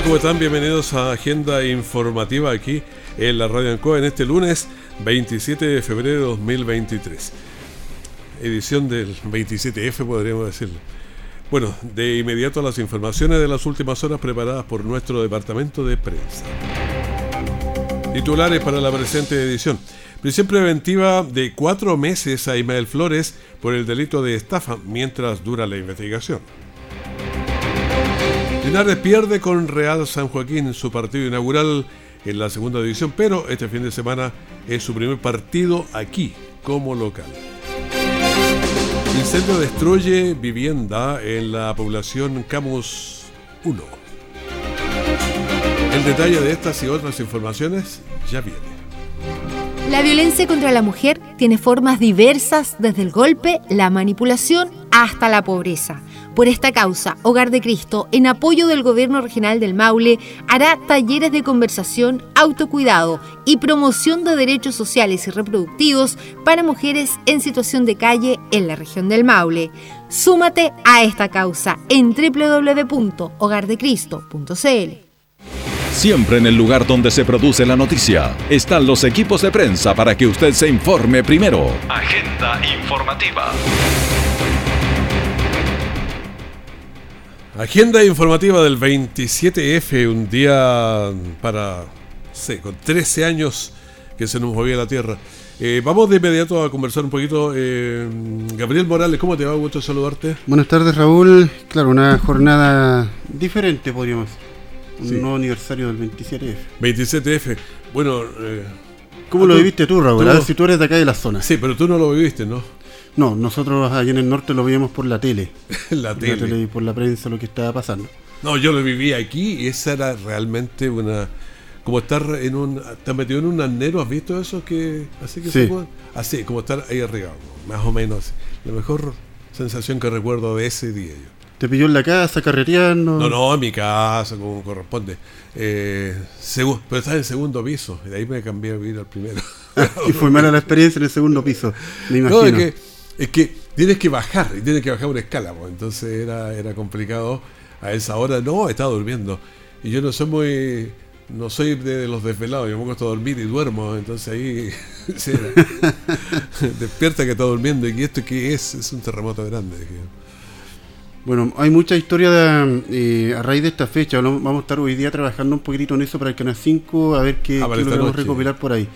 ¿Cómo están? Bienvenidos a Agenda Informativa aquí en la Radio Ancoa en este lunes 27 de febrero de 2023. Edición del 27F podríamos decirlo. Bueno, de inmediato las informaciones de las últimas horas preparadas por nuestro departamento de prensa. Titulares para la presente edición. Prisión preventiva de cuatro meses a Ismael Flores por el delito de estafa mientras dura la investigación. Linares pierde con Real San Joaquín su partido inaugural en la segunda división, pero este fin de semana es su primer partido aquí como local. Incendio destruye vivienda en la población Camus 1. El detalle de estas y otras informaciones ya viene. La violencia contra la mujer tiene formas diversas desde el golpe, la manipulación hasta la pobreza. Por esta causa, Hogar de Cristo, en apoyo del Gobierno Regional del Maule, hará talleres de conversación, autocuidado y promoción de derechos sociales y reproductivos para mujeres en situación de calle en la región del Maule. Súmate a esta causa en www.hogardecristo.cl. Siempre en el lugar donde se produce la noticia están los equipos de prensa para que usted se informe primero. Agenda informativa. Agenda informativa del 27F, un día para, sé, con 13 años que se nos movía la Tierra. Eh, vamos de inmediato a conversar un poquito. Eh, Gabriel Morales, ¿cómo te va? Gusto saludarte. Buenas tardes, Raúl. Claro, una jornada diferente, podríamos. Un nuevo aniversario del 27F. 27F. Bueno... Eh, ¿Cómo lo viviste tú, Raúl? si tú eres de acá de la zona. Sí, pero tú no lo viviste, ¿no? No, nosotros allá en el norte lo veíamos por la tele. la tele. y por la prensa lo que estaba pasando. No, yo lo viví aquí y esa era realmente una como estar en un estar metido en un arnero, ¿has visto eso que así que se puede? Así, como estar ahí arriba, más o menos. La mejor sensación que recuerdo de ese día yo. ¿Te pilló en la casa carreteando? No, no, en mi casa, como corresponde. Eh, pero estaba en el segundo piso, y de ahí me cambié a vivir al primero. y fue mala la experiencia en el segundo piso, me imagino. No, que es que tienes que bajar, y tienes que bajar una escala, pues, entonces era, era complicado a esa hora. No, estaba durmiendo. Y yo no soy muy. No soy de los desvelados, yo me gusta dormir y duermo, entonces ahí despierta que está durmiendo y esto que es, es un terremoto grande. Bueno, hay mucha historia eh, a raíz de esta fecha. Vamos a estar hoy día trabajando un poquitito en eso para el Canal 5, a ver qué, ah, qué lo recopilar por ahí.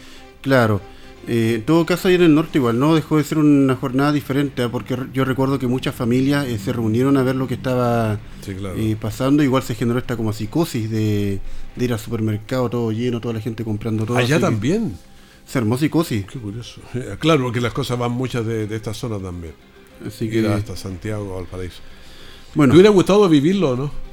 Claro. Eh, en todo caso, ahí en el norte igual, ¿no? Dejó de ser una jornada diferente, ¿eh? porque yo recuerdo que muchas familias eh, se reunieron a ver lo que estaba pasando. Igual se generó esta como psicosis de, ir al supermercado todo lleno, toda la gente comprando todo. Allá también. Se armó psicosis. Qué curioso. Claro, porque las cosas van muchas de, esta zona también. Así que... Ir hasta Santiago o Valparaíso. Bueno. ¿Te hubiera gustado vivirlo no?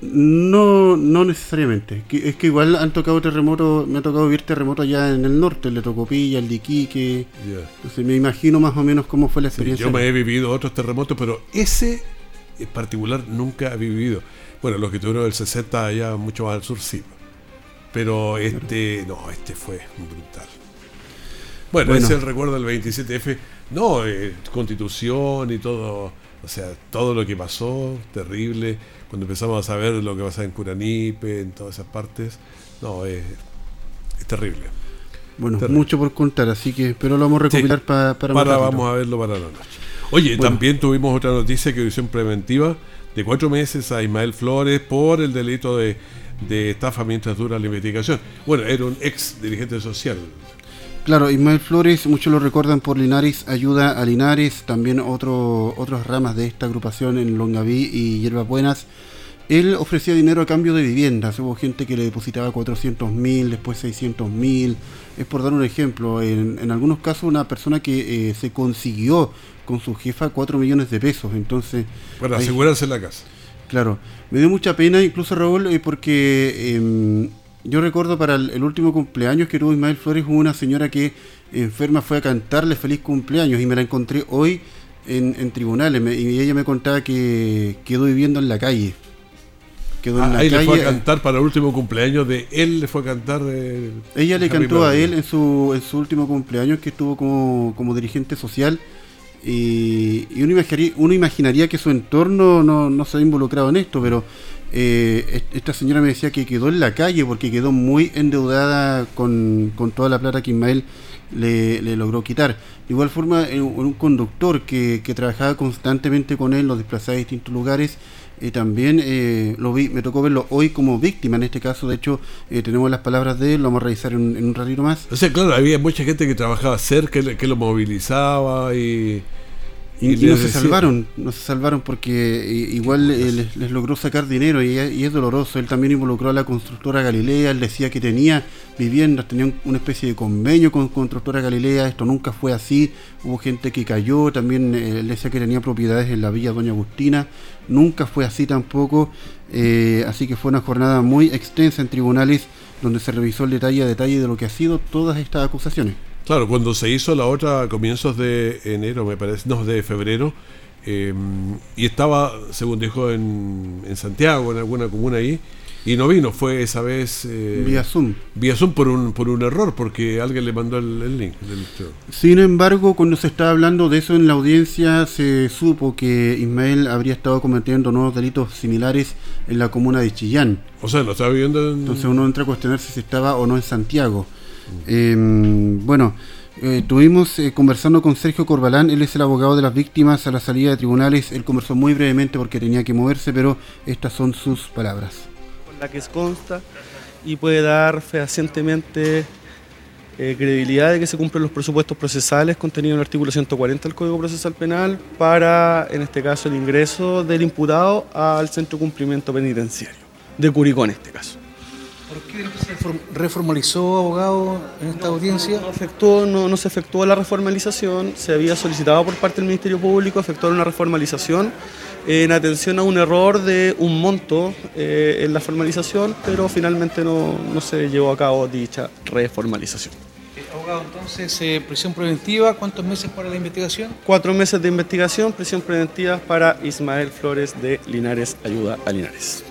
No, no necesariamente. Es que igual han tocado terremotos, me ha tocado vivir terremotos allá en el norte, el de Tocopilla, el de Iquique. me imagino más o menos cómo fue la experiencia. yo me he vivido otros terremotos, pero ese en particular nunca he vivido. Bueno, los que tuvieron el 60 allá mucho más al sur sí. Pero este, no, este fue brutal. Bueno, ese es el recuerdo del 27F. No, eh, constitución y todo, o sea, todo lo que pasó, terrible. Cuando empezamos a saber lo que pasa en Curanipe, en todas esas partes, no, es, terrible. Bueno, mucho por contar, así que pero lo vamos a recopilar para para vamos a verlo para la noche. Oye, también tuvimos otra noticia que edición preventiva. De cuatro meses a Ismael Flores por el delito de, de estafa mientras dura la investigación. Bueno, era un ex dirigente social, Claro, Ismael Flores, muchos lo recuerdan por Linares, ayuda a Linares, también otro, otras ramas de esta agrupación en Longaví y Hierbas Buenas. Él ofrecía dinero a cambio de viviendas, hubo gente que le depositaba 400 mil, después 600 mil, es por dar un ejemplo, en, algunos casos una persona que eh, se consiguió con su jefa 4 millones de pesos, entonces... Para asegurarse la casa. Claro, me dio mucha pena incluso Raúl eh, porque em, yo recuerdo para el, último cumpleaños que tuvo Ismael Flores hubo una señora que enferma fue a cantarle feliz cumpleaños y me la encontré hoy en, tribunales y ella me contaba que quedó viviendo en la calle. Quedó en ah, la ahí le fue a cantar para el último cumpleaños de él, le fue a cantar. ella le cantó a él en su, en su último cumpleaños que estuvo como, como dirigente social y, uno, imaginaría, uno, imaginaría, que su entorno no, no, se ha involucrado en esto, pero eh, esta señora me decía que quedó en la calle porque quedó muy endeudada con, con toda la plata que Ismael le, logró quitar. De igual forma, un conductor que, que, trabajaba constantemente con él, lo desplazaba a distintos lugares, eh, también eh, lo vi, me tocó verlo hoy como víctima en este caso. De hecho, tenemos las palabras de él, lo vamos a revisar en, un ratito más. O sea, claro, había mucha gente que trabajaba cerca, que lo movilizaba y y, no se salvaron, no se salvaron porque eh, igual eh, les, logró sacar dinero y, es doloroso. Él también involucró a la constructora Galilea, él decía que tenía viviendas, tenía una especie de convenio con constructora Galilea, esto nunca fue así, hubo gente que cayó, también eh, él decía que tenía propiedades en la villa Doña Agustina, nunca fue así tampoco, así que fue una jornada muy extensa en tribunales donde se revisó el detalle a detalle de lo que ha sido todas estas acusaciones. Claro, cuando se hizo la otra a comienzos de enero, me parece, no, de febrero, em, y estaba, según dijo, en, en, Santiago, en alguna comuna ahí, y no vino, fue esa vez... Eh, vía Zoom. Vía Zoom por un, por un error, porque alguien le mandó el, link. Sin embargo, cuando se estaba hablando de eso en la audiencia, se supo que Ismael habría estado cometiendo nuevos delitos similares en la comuna de Chillán. O sea, lo estaba viviendo Entonces uno entra a cuestionarse si estaba o no en Santiago. Em, bueno, eh, estuvimos eh, conversando con Sergio Corbalán, él es el abogado de las víctimas a la salida de tribunales. Él conversó muy brevemente porque tenía que moverse, pero estas son sus palabras. Con la que consta y puede dar fehacientemente eh, credibilidad de que se cumplen los presupuestos procesales contenidos en el artículo 140 del Código Procesal Penal para, en este caso, el ingreso del imputado al centro de cumplimiento penitenciario, de Curicó en este caso. ¿Por qué se reformalizó, abogado, en esta audiencia? No, efectuó, no, se efectuó la reformalización, se había solicitado por parte del Ministerio Público efectuar una reformalización en atención a un error de un monto eh, en la formalización, pero finalmente no, se llevó a cabo dicha reformalización. Eh, abogado, entonces, eh, prisión preventiva, ¿cuántos meses para la investigación? Cuatro meses de investigación, prisión preventiva para Ismael Flores de Linares Ayuda a Linares.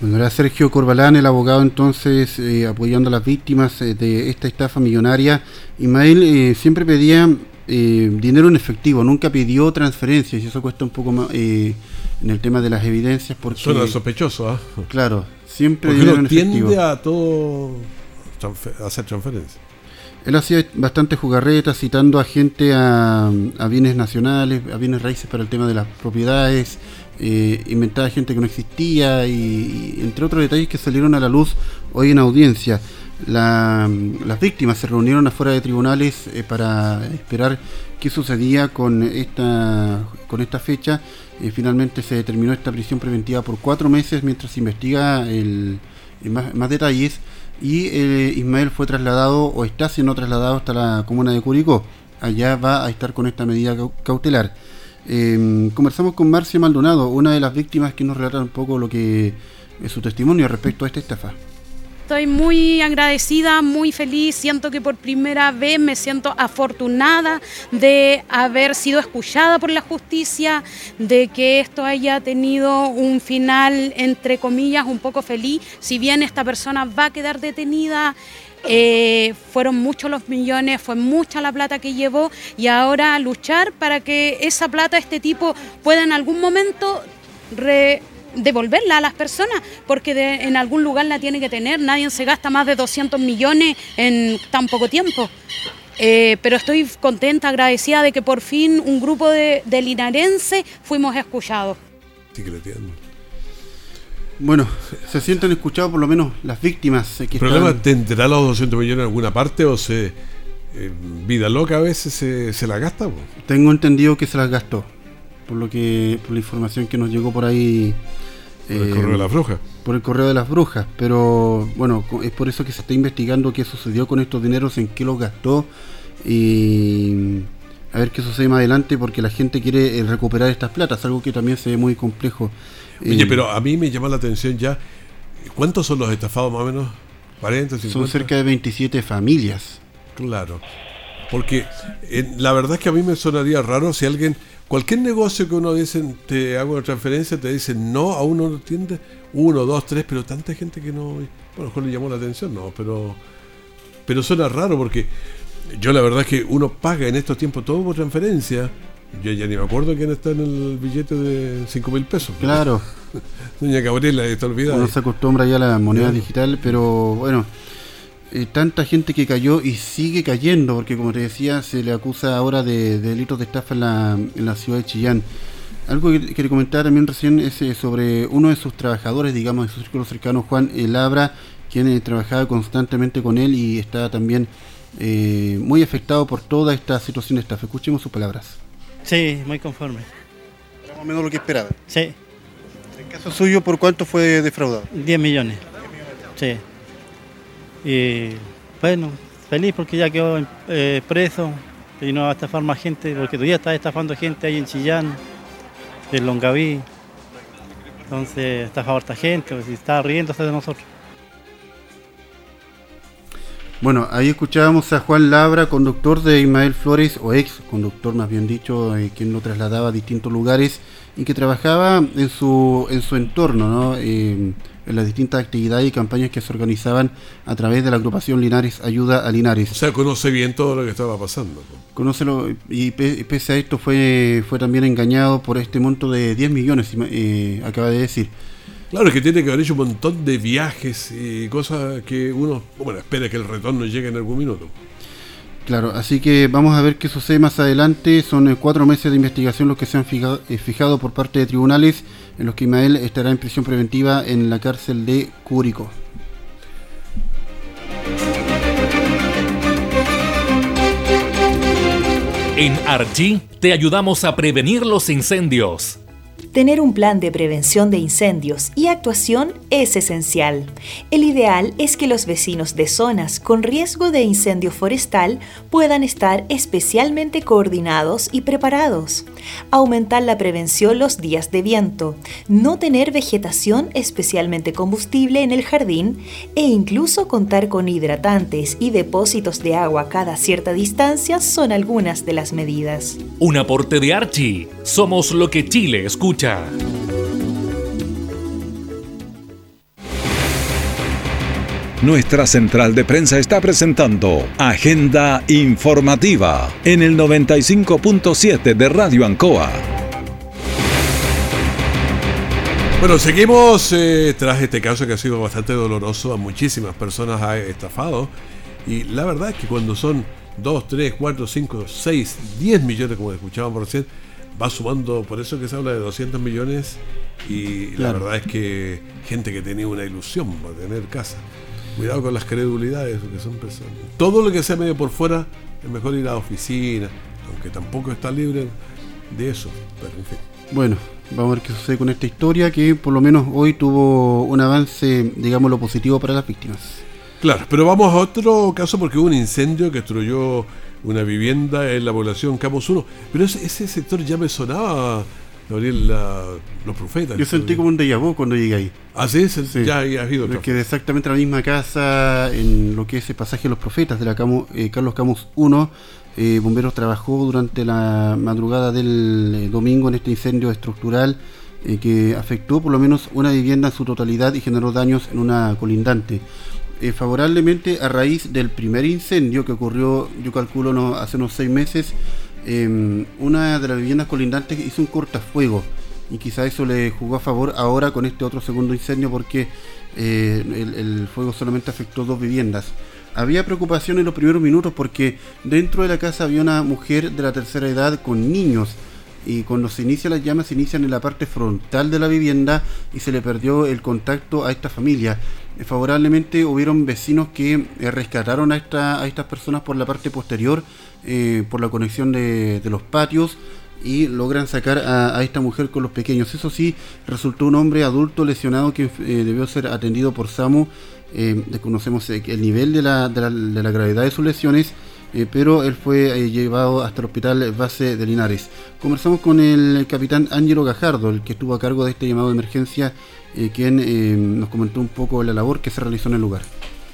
Bueno, era Sergio Corbalán, el abogado entonces eh, apoyando a las víctimas eh, de esta estafa millonaria. Ismael eh, siempre pedía dinero en efectivo, nunca pidió transferencias y eso cuesta un poco más en el tema de las evidencias. Porque, Suena sospechoso, ¿ah? Claro, siempre dinero en tiende a todo hacer transferencias. Él hacía bastante jugarretas citando a gente a, a bienes nacionales, a bienes raíces para el tema de las propiedades, eh, inventaba gente que no existía y, entre otros detalles que salieron a la luz hoy en audiencia. las víctimas se reunieron afuera de tribunales eh, para esperar qué sucedía con esta, con esta fecha. Eh, finalmente se determinó esta prisión preventiva por cuatro meses mientras se investiga el, más, detalles y Ismael fue trasladado o está siendo trasladado hasta la comuna de Curicó. Allá va a estar con esta medida cautelar. Eh, conversamos con Marcia Maldonado, una de las víctimas que nos relata un poco lo que es su testimonio respecto a esta estafa. Estoy muy agradecida, muy feliz, siento que por primera vez me siento afortunada de haber sido escuchada por la justicia, de que esto haya tenido un final, entre comillas, un poco feliz, si bien esta persona va a quedar detenida eh, fueron muchos los millones, fue mucha la plata que llevó y ahora luchar para que esa plata, este tipo, pueda en algún momento devolverla a las personas, porque en algún lugar la tiene que tener, nadie se gasta más de 200 millones en tan poco tiempo. Eh, pero estoy contenta, agradecida de que por fin un grupo de, de linarenses fuimos escuchados. Sí que bueno, se sienten escuchados por lo menos las víctimas. ¿El problema tendrá los 200 millones en alguna parte o se eh, vida loca a veces se, la gasta? Tengo entendido que se las gastó, por lo que por la información que nos llegó por ahí. Por el correo de las brujas. Por el correo de las brujas, pero bueno, es por eso que se está investigando qué sucedió con estos dineros, en qué los gastó y a ver qué sucede más adelante porque la gente quiere recuperar estas platas, algo que también se ve muy complejo. Oye, pero a mí me llama la atención ya, ¿cuántos son los estafados más o menos? ¿40, 50? Son cerca de 27 familias. Claro. Porque la verdad es que a mí me sonaría raro si alguien, cualquier negocio que uno dice, te hago una transferencia, te dicen no, a uno no entiende, uno, dos, tres, pero tanta gente que no, bueno, a lo mejor le llamó la atención, no, pero, pero suena raro porque yo la verdad es que uno paga en estos tiempos todo por transferencia. Yo ya ni me acuerdo quién está en el billete de 5 mil pesos. Claro. Doña Gabriela, está olvidada. Uno se acostumbra ya a la moneda digital, pero bueno, eh, tanta gente que cayó y sigue cayendo, porque como te decía, se le acusa ahora de, delitos de estafa en la, en la, ciudad de Chillán. Algo que, que comentaba también recién es eh, sobre uno de sus trabajadores, digamos, de su círculo cercano, Juan Labra, quien eh, trabajaba constantemente con él y está también muy afectado por toda esta situación de estafa. Escuchemos sus palabras. Sí, muy conforme. Era más o menos lo que esperaba. Sí. ¿En caso suyo, por cuánto fue defraudado? 10 millones. Sí. Y bueno, feliz porque ya quedó eh, preso y no va a estafar más gente, porque todavía está estafando gente ahí en Chillán, en Longaví. Entonces estafa a esta gente, pues, y está riéndose de nosotros. Bueno, ahí escuchábamos a Juan Labra, conductor de Ismael Flores, o ex conductor más bien dicho, eh, quien lo trasladaba a distintos lugares y que trabajaba en su, en su entorno, ¿no? Eh, en las distintas actividades y campañas que se organizaban a través de la agrupación Linares Ayuda a Linares. O sea, conoce bien todo lo que estaba pasando. Conócelo, y pese a esto fue, fue también engañado por este monto de 10 millones, eh, acaba de decir. Claro, es que tiene que haber hecho un montón de viajes y cosas que uno, bueno, espera que el retorno llegue en algún minuto. Claro, así que vamos a ver qué sucede más adelante. Son eh, cuatro meses de investigación los que se han eh, fijado, por parte de tribunales, en los que Ismael estará en prisión preventiva en la cárcel de Cúrico. En Archie te ayudamos a prevenir los incendios. Tener un plan de prevención de incendios y actuación es esencial. El ideal es que los vecinos de zonas con riesgo de incendio forestal puedan estar especialmente coordinados y preparados. Aumentar la prevención los días de viento, no tener vegetación especialmente combustible en el jardín e incluso contar con hidratantes y depósitos de agua cada cierta distancia son algunas de las medidas. Un aporte de Archie. Somos lo que Chile escucha. Nuestra central de prensa está presentando Agenda Informativa en el 95.7 de Radio Ancoa. Bueno, seguimos eh, tras este caso que ha sido bastante doloroso, a muchísimas personas ha estafado y la verdad es que cuando son 2, 3, 4, 5, 6, 10 millones como escuchábamos recién, va sumando, por eso que se habla de 200 millones y la verdad es que gente que tenía una ilusión para tener casa. Cuidado con las credulidades, que son personas. Todo lo que sea medio por fuera, es mejor ir a la oficina, aunque tampoco está libre de eso. Pero en fin. Bueno, vamos a ver qué sucede con esta historia, que por lo menos hoy tuvo un avance, digamos, lo positivo para las víctimas. Claro, pero vamos a otro caso porque hubo un incendio que destruyó una vivienda en la población Campos 1. Pero ese, sector ya me sonaba, Gabriel, los profetas. Yo sentí como un déjà vu cuando llegué ahí. Ah, sí, ya ha ido. Que exactamente la misma casa, en lo que es el pasaje de los profetas de la eh, Carlos Camus 1, eh, Bomberos trabajó durante la madrugada del eh, domingo en este incendio estructural que afectó por lo menos una vivienda en su totalidad y generó daños en una colindante. Eh, favorablemente a raíz del primer incendio que ocurrió, yo calculo, no, hace unos seis meses. Em, una de las viviendas colindantes hizo un cortafuego y quizá eso le jugó a favor ahora con este otro segundo incendio porque eh, el, fuego solamente afectó dos viviendas. Había preocupación en los primeros minutos porque dentro de la casa había una mujer de la tercera edad con niños y cuando se inicia las llamas se inician en la parte frontal de la vivienda y se le perdió el contacto a esta familia. Eh, favorablemente hubieron vecinos que eh, rescataron a, esta, a estas personas por la parte posterior, eh, por la conexión de, los patios y logran sacar a, esta mujer con los pequeños. Eso sí, resultó un hombre adulto lesionado que debió ser atendido por SAMU. desconocemos el nivel de, la, de la, gravedad de sus lesiones, eh, pero él fue eh, llevado hasta el hospital base de Linares. Conversamos con el capitán Ángelo Gajardo, el que estuvo a cargo de este llamado de emergencia, quien nos comentó un poco la labor que se realizó en el lugar.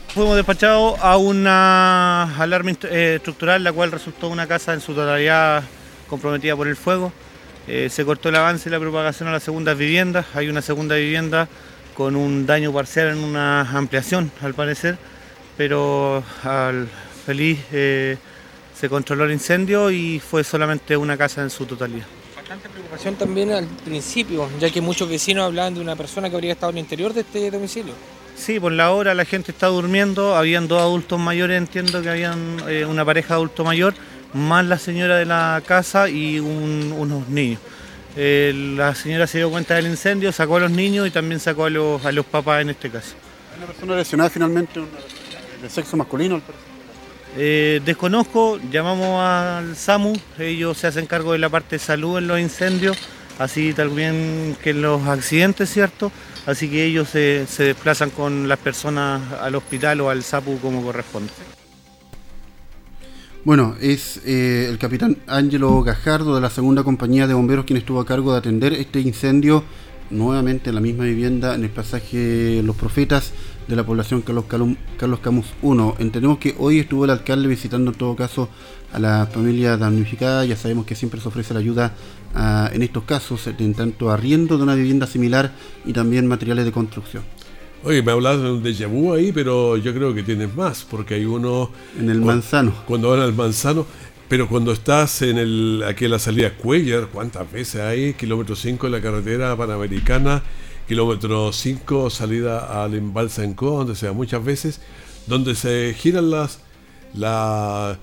Fuimos despachados a una alarma estructural, la cual resultó una casa en su totalidad comprometida por el fuego. se cortó el avance y la propagación a las segundas viviendas. Hay una segunda vivienda con un daño parcial en una ampliación, al parecer, pero al feliz eh, se controló el incendio y fue solamente una casa en su totalidad. Bastante preocupación también al principio, ya que muchos vecinos hablaban de una persona que habría estado en el interior de este domicilio. Sí, por la hora la gente está durmiendo, habían dos adultos mayores, entiendo que habían eh, una pareja de adulto mayor, más la señora de la casa y unos niños. Eh, la señora se dio cuenta del incendio, sacó a los niños y también sacó a los, a los papás en este caso. ¿Una persona lesionada finalmente de sexo masculino? Eh, desconozco, llamamos al SAMU, ellos se hacen cargo de la parte de salud en los incendios, así también que en los accidentes, ¿cierto? Así que ellos se, desplazan con las personas al hospital o al SAPU como corresponde. Bueno, es eh, el capitán Ángelo Gajardo de la segunda compañía de bomberos quien estuvo a cargo de atender este incendio nuevamente en la misma vivienda en el pasaje Los Profetas de la población Carlos, Carlos Camus 1. Entendemos que hoy estuvo el alcalde visitando en todo caso a la familia damnificada. Ya sabemos que siempre se ofrece la ayuda ah, en estos casos, en tanto arriendo de una vivienda similar y también materiales de construcción. Oye, me hablas de un déjà vu ahí, pero yo creo que tienes más, porque hay uno... En el manzano. Cuando van al manzano, pero cuando estás en el aquí en la salida Cuellar, ¿cuántas veces hay? Kilómetro 5 en la carretera panamericana, kilómetro 5 salida al embalse en Co, donde se da muchas veces, donde se giran las... La,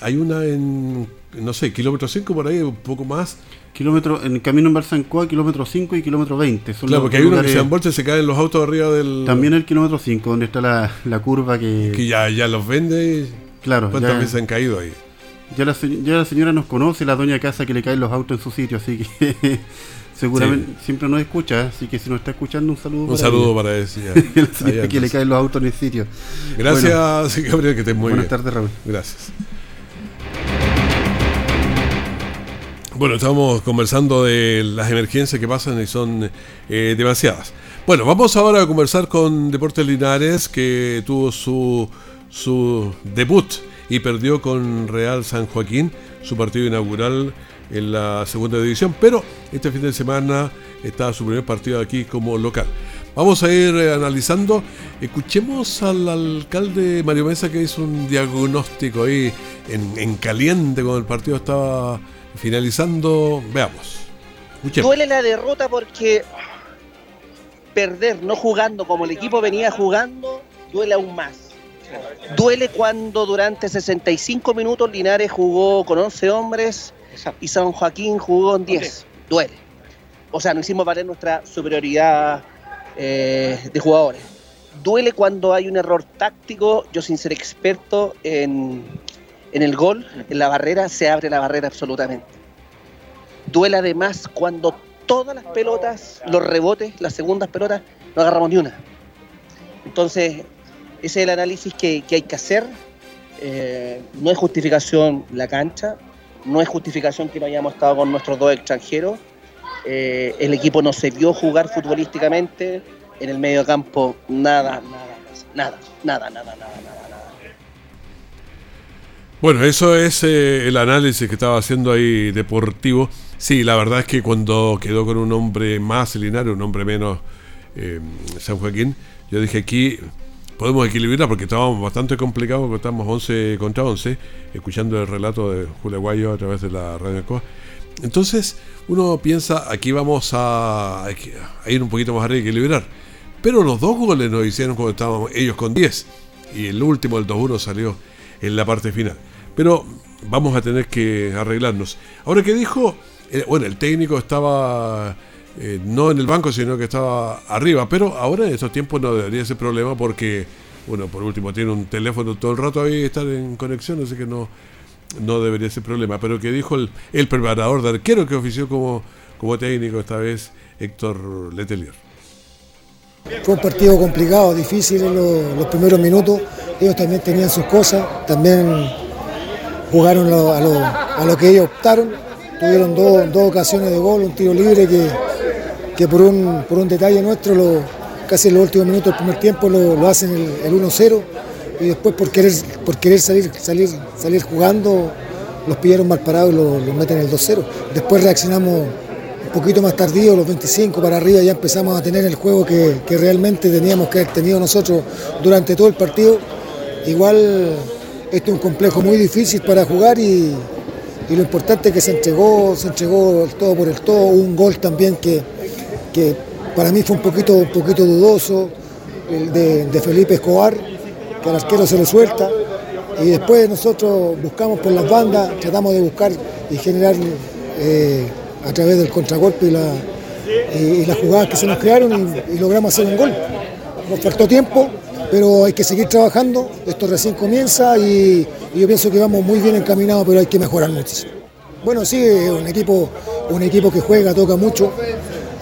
hay una en, no sé, kilómetro 5 por ahí, un poco más, kilómetro, en el camino en Barsancoa, kilómetro 5 y kilómetro 20. claro, porque hay uno que se embolsa y se caen los autos arriba del. También el kilómetro 5, donde está la, la, curva que. Que ya, ya los vende. Claro. ¿Cuántas veces han caído ahí? Ya la, ya la señora nos conoce, la doña casa que le caen los autos en su sitio, así que. seguramente siempre nos escucha, así que si nos está escuchando, un saludo. Un para saludo para ella. que le caen los autos en el sitio. Gracias, Gabriel, que estés muy buenas bien. Buenas tardes, Raúl. Gracias. Bueno, estamos conversando de las emergencias que pasan y son eh, demasiadas. Bueno, vamos ahora a conversar con Deportes Linares, que tuvo su, su debut y perdió con Real San Joaquín, su partido inaugural en la segunda división, pero este fin de semana está su primer partido aquí como local. Vamos a ir eh, analizando. Escuchemos al alcalde Mario Mesa que hizo un diagnóstico ahí en, en caliente cuando el partido estaba Finalizando, veamos. Duele la derrota porque perder no jugando como el equipo venía jugando, duele aún más. Duele cuando durante 65 minutos Linares jugó con 11 hombres y San Joaquín jugó en 10. Duele. O sea, no hicimos valer nuestra superioridad eh, de jugadores. Duele cuando hay un error táctico. Yo, sin ser experto en, en el gol, en la barrera, se abre la barrera absolutamente. Duele además cuando todas las pelotas, los rebotes, las segundas pelotas, no agarramos ni una. Entonces, ese es el análisis que, hay que hacer. Eh, no es justificación la cancha, no es justificación que no hayamos estado con nuestros dos extranjeros. Eh, el equipo no se vio jugar futbolísticamente. En el medio campo, nada, nada, nada, nada, nada, nada, nada. Bueno, eso es eh, el análisis que estaba haciendo ahí deportivo. Sí, la verdad es que cuando quedó con un hombre más Linares, un hombre menos San Joaquín, yo dije aquí podemos equilibrar porque estábamos bastante complicados, porque estábamos 11 contra 11, escuchando el relato de Julio Guayo a través de la radio. Entonces uno piensa, aquí vamos a, a, ir un poquito más arriba y equilibrar. Pero los dos goles nos hicieron cuando estábamos ellos con 10. Y el último, el 2-1, salió en la parte final. Pero vamos a tener que arreglarnos. Ahora que dijo, eh, bueno, el técnico estaba eh, no en el banco, sino que estaba arriba, pero ahora en estos tiempos no debería ser problema porque, bueno, por último tiene un teléfono todo el rato ahí, estar en conexión, así que no, no debería ser problema. Pero que dijo el, el preparador de arquero que ofició como, como técnico esta vez, Héctor Letelier. Fue un partido complicado, difícil en los, los primeros minutos. Ellos también tenían sus cosas, también jugaron a lo, que ellos optaron, tuvieron dos, ocasiones de gol, un tiro libre que, que por, un, por un detalle nuestro, casi en los últimos minutos del primer tiempo lo, hacen el, 1-0 y después por querer, por querer salir, salir, salir jugando los pillaron mal parados y los meten el 2-0. Después reaccionamos un poquito más tardío, los 25 para arriba, ya empezamos a tener el juego que, realmente teníamos que haber tenido nosotros durante todo el partido. Igual este es un complejo muy difícil para jugar y, lo importante es que se entregó, se entregó el todo por el todo, un gol también que, que para mí fue un poquito, poquito dudoso, el de, Felipe Escobar, que al arquero se le suelta. Y después nosotros buscamos por las bandas, tratamos de buscar y generar eh, a través del contragolpe y, la, y, las jugadas que se nos crearon y, logramos hacer un gol. Nos faltó tiempo, pero hay que seguir trabajando. Esto recién comienza y, yo pienso que vamos muy bien encaminados, pero hay que mejorar muchísimo. Bueno, sí, un equipo, un equipo que juega, toca mucho.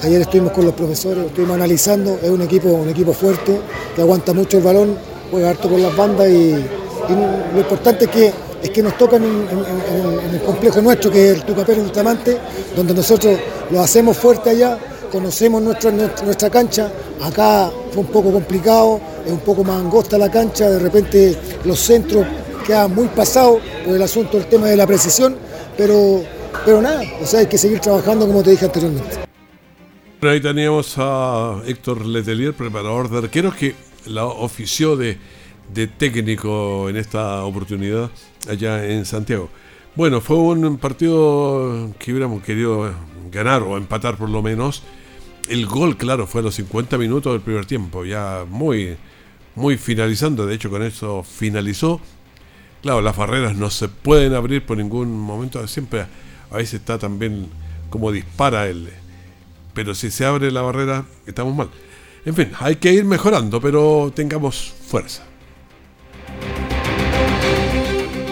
Ayer estuvimos con los profesores, estuvimos analizando, es un equipo, un equipo fuerte, que aguanta mucho el balón, juega harto con las bandas y, lo importante es que, es que nos tocan en, el complejo nuestro, que es el Tucapero Ultramante, donde nosotros lo hacemos fuerte allá, conocemos nuestra, nuestra, cancha, acá fue un poco complicado, es un poco más angosta la cancha, de repente los centros quedan muy pasados por el asunto del tema de la precisión, pero, pero nada, o sea, hay que seguir trabajando como te dije anteriormente. Ahí teníamos a Héctor Letelier, preparador de arqueros, que la ofició de, técnico en esta oportunidad allá en Santiago. Bueno, fue un partido que hubiéramos querido ganar o empatar por lo menos. El gol, claro, fue a los 50 minutos del primer tiempo, ya muy, muy finalizando. De hecho, con eso finalizó. Claro, las barreras no se pueden abrir por ningún momento. Siempre a veces está también como dispara el, pero si se abre la barrera, estamos mal. En fin, hay que ir mejorando, pero tengamos fuerza.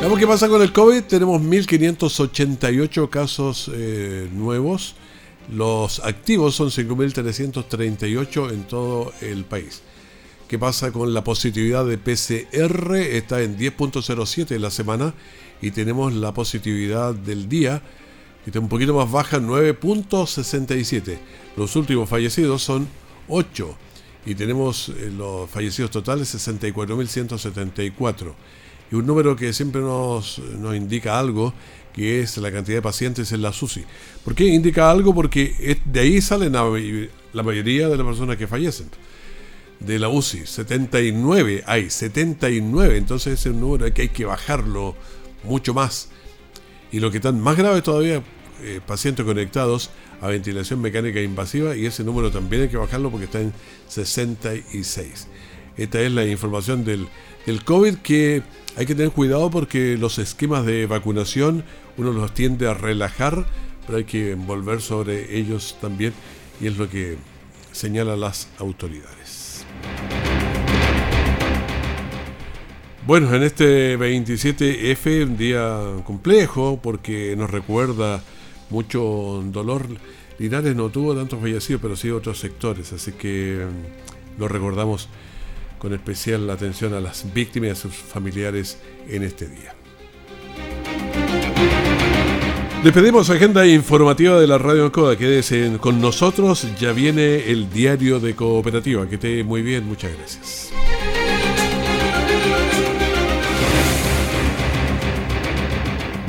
Veamos qué pasa con el COVID. Tenemos 1.588 casos eh, nuevos. Los activos son 5.338 en todo el país. ¿Qué pasa con la positividad de PCR? Está en 10.07 en la semana y tenemos la positividad del día está un poquito más baja, 9.67. Los últimos fallecidos son 8 y tenemos eh, los fallecidos totales 64.174. Y un número que siempre nos, nos, indica algo, que es la cantidad de pacientes en la SUSI. ¿Por qué indica algo? Porque de ahí salen la mayoría de las personas que fallecen. De la UCI, 79 hay, 79. Entonces es un número que hay que bajarlo mucho más. Y lo que están más grave todavía, eh, pacientes conectados a ventilación mecánica invasiva y ese número también hay que bajarlo porque está en 66. Esta es la información del, COVID que hay que tener cuidado porque los esquemas de vacunación uno los tiende a relajar, pero hay que volver sobre ellos también y es lo que señalan las autoridades. Bueno, en este 27F, un día complejo porque nos recuerda mucho dolor. Linares no tuvo tantos fallecidos, pero sí otros sectores, así que mm, lo recordamos con especial atención a las víctimas y a sus familiares en este día. Despedimos agenda informativa de la Radio Ancoa. Quédese con nosotros. Ya viene el diario de cooperativa. Que esté muy bien. Muchas gracias.